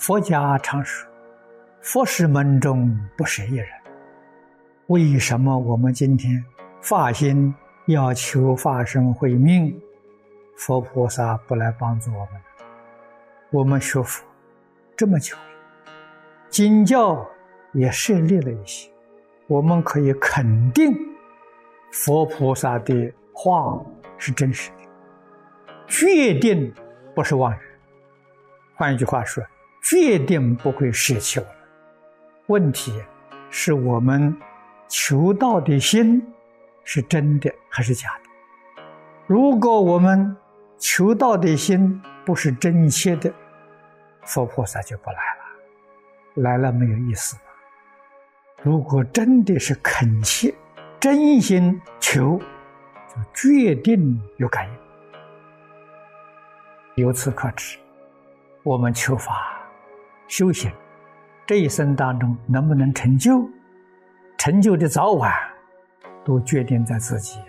佛家常说：“佛是门中不舍一人。”为什么我们今天发心要求法身慧命，佛菩萨不来帮助我们？我们学佛这么久，经教也设立了一些，我们可以肯定佛菩萨的话是真实的，决定不是妄语。换一句话说，决定不会舍弃我。问题是我们求道的心是真的还是假的？如果我们求道的心不是真切的，佛菩萨就不来了，来了没有意思。如果真的是恳切、真心求，就决定有感应。由此可知，我们求法、修行，这一生当中能不能成就，成就的早晚，都决定在自己，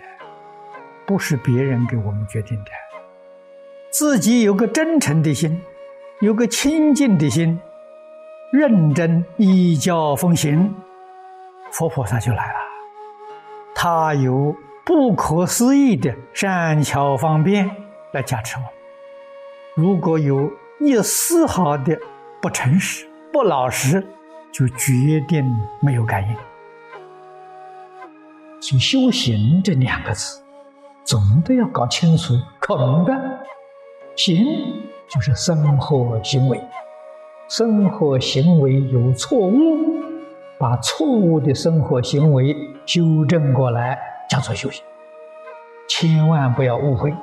不是别人给我们决定的。自己有个真诚的心。有个清净的心，认真依教奉行，佛菩萨就来了。他有不可思议的善巧方便来加持我。如果有一丝毫的不诚实、不老实，就决定没有感应。所以修行这两个字，总得要搞清楚，可明白行。就是生活行为，生活行为有错误，把错误的生活行为纠正过来，叫做修行。千万不要误会，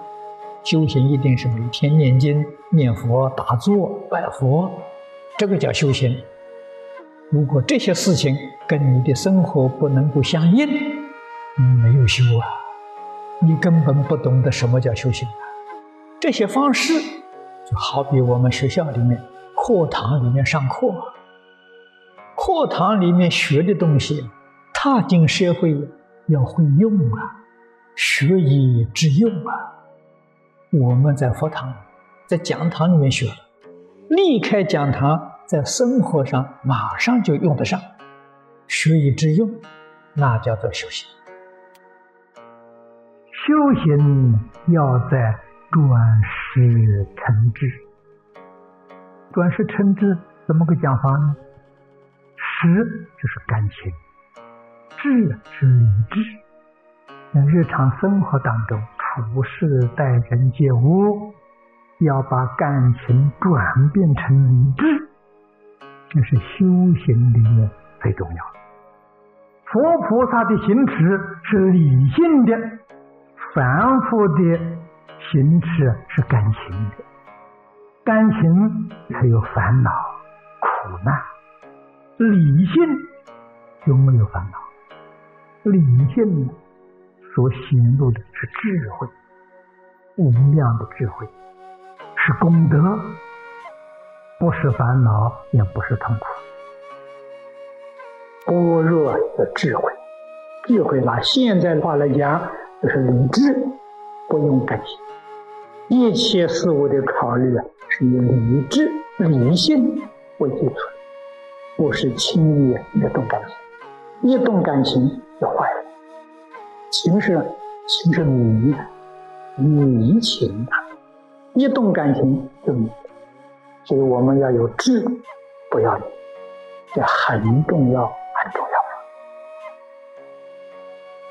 修行一定是每天念经、念佛、打坐、拜佛，这个叫修行。如果这些事情跟你的生活不能够相应，你没有修啊，你根本不懂得什么叫修行啊。这些方式。就好比我们学校里面课堂里面上课，课堂里面学的东西，踏进社会要会用啊，学以致用啊。我们在佛堂、在讲堂里面学，离开讲堂，在生活上马上就用得上，学以致用，那叫做修行。修行要在。转世成智，转世成智怎么个讲法呢？识就是感情，智是理智。在日常生活当中，处事待人接物，要把感情转变成理智，这是修行里面最重要的。佛菩萨的行持是理性的，凡夫的。行持是感情的，感情才有烦恼、苦难；理性就没有烦恼。理性所显露的是智慧，无量的智慧，是功德，不是烦恼，也不是痛苦。般若的智慧，智慧拿现在的话来讲，就是理智，不用感情。一切事物的考虑啊，是以理智、理性为基础，不是轻易的动感情。一动感情就坏了。情是情是迷，迷情的，一动感情就迷。所以我们要有智，不要理，这很重要，很重要。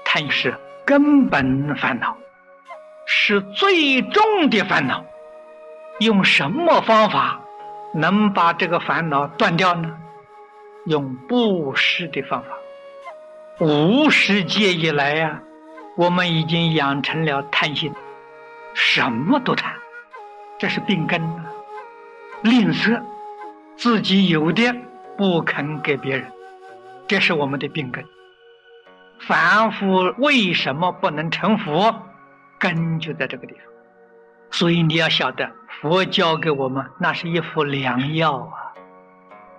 贪是根本烦恼。是最重的烦恼，用什么方法能把这个烦恼断掉呢？用布施的方法。无世界以来呀，我们已经养成了贪心，什么都贪，这是病根！吝啬，自己有的不肯给别人，这是我们的病根。凡夫为什么不能成佛？根就在这个地方，所以你要晓得，佛教给我们那是一副良药啊，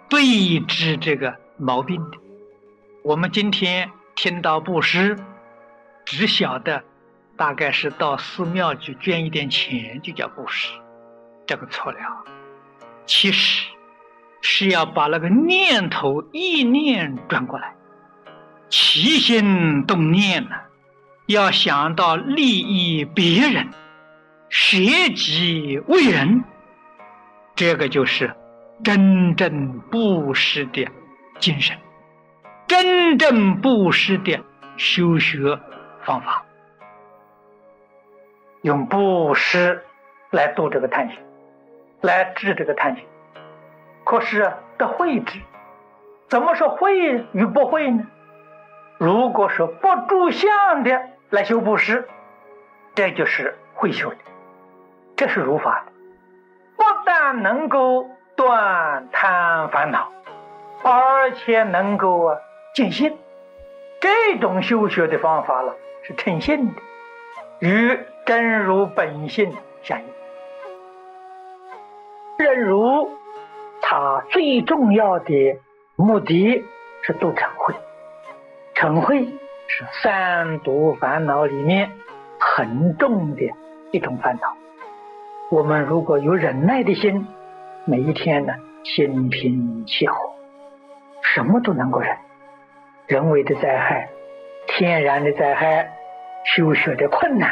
对治这个毛病的。我们今天听到布施，只晓得大概是到寺庙去捐一点钱就叫布施，这个错了。其实是要把那个念头意念转过来，起心动念呢，要想到利益别人，舍己为人，这个就是真正布施的精神，真正布施的修学方法，用布施来度这个贪心，来治这个贪心。可是得慧智，怎么说会与不会呢？如果说不住相的来修布施，这就是会修的，这是如法的，不但能够断贪烦恼，而且能够啊见性。这种修学的方法了，是称性的，与真如本性相应。真如。他最重要的目的是度嗔恚，嗔恚是三毒烦恼里面很重的一种烦恼。我们如果有忍耐的心，每一天呢，心平气和，什么都能够忍。人为的灾害、天然的灾害、修学的困难，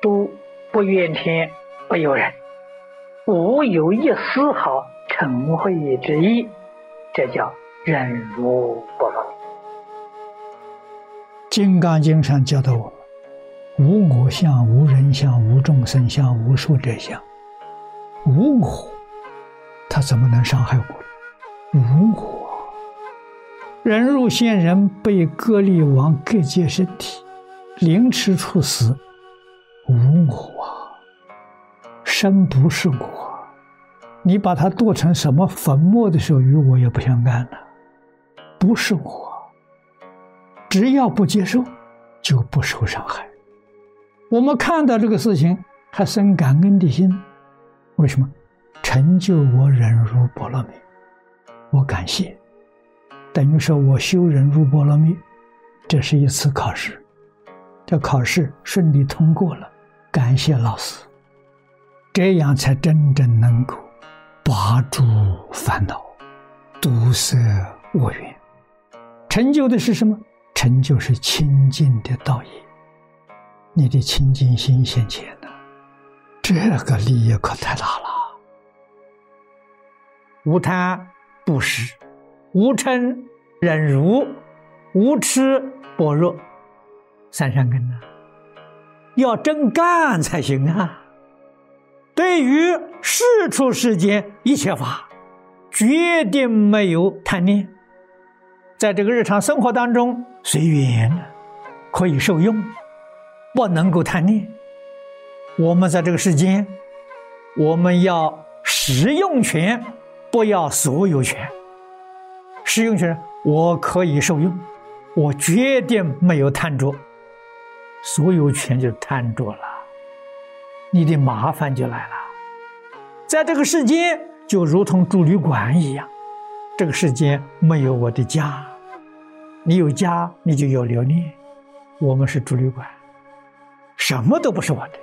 都不怨天不尤人，无有一丝毫。成慧之意，这叫忍辱波罗。《金刚经》上教导我们：无我相、无人相、无众生相、无寿者相。无我，他怎么能伤害我？无我，人入仙人被割离王各界身体，凌迟处死。生不是我。你把它剁成什么粉末的时候，与我也不相干了，不是我。只要不接受，就不受伤害。我们看到这个事情，还生感恩的心，为什么？成就我忍辱波罗蜜，我感谢，等于说我修忍辱波罗蜜，这是一次考试，这考试顺利通过了，感谢老师，这样才真正能够。拔诸烦恼，堵塞恶缘，成就的是什么？成就是清净的道业。你的清净心现前了，这个利益可太大了。无贪不施，无嗔忍辱，无痴般若，三善根呢，要真干才行啊。对于世出世间一切法，决定没有贪念，在这个日常生活当中随缘可以受用，不能够贪念。我们在这个世间，我们要使用权，不要所有权。使用权我可以受用，我决定没有贪着，所有权就贪着了。你的麻烦就来了，在这个世间就如同住旅馆一样，这个世间没有我的家，你有家你就有留恋，我们是住旅馆，什么都不是我的，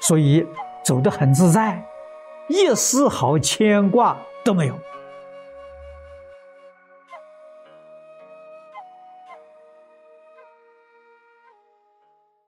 所以走得很自在，一丝毫牵挂都没有。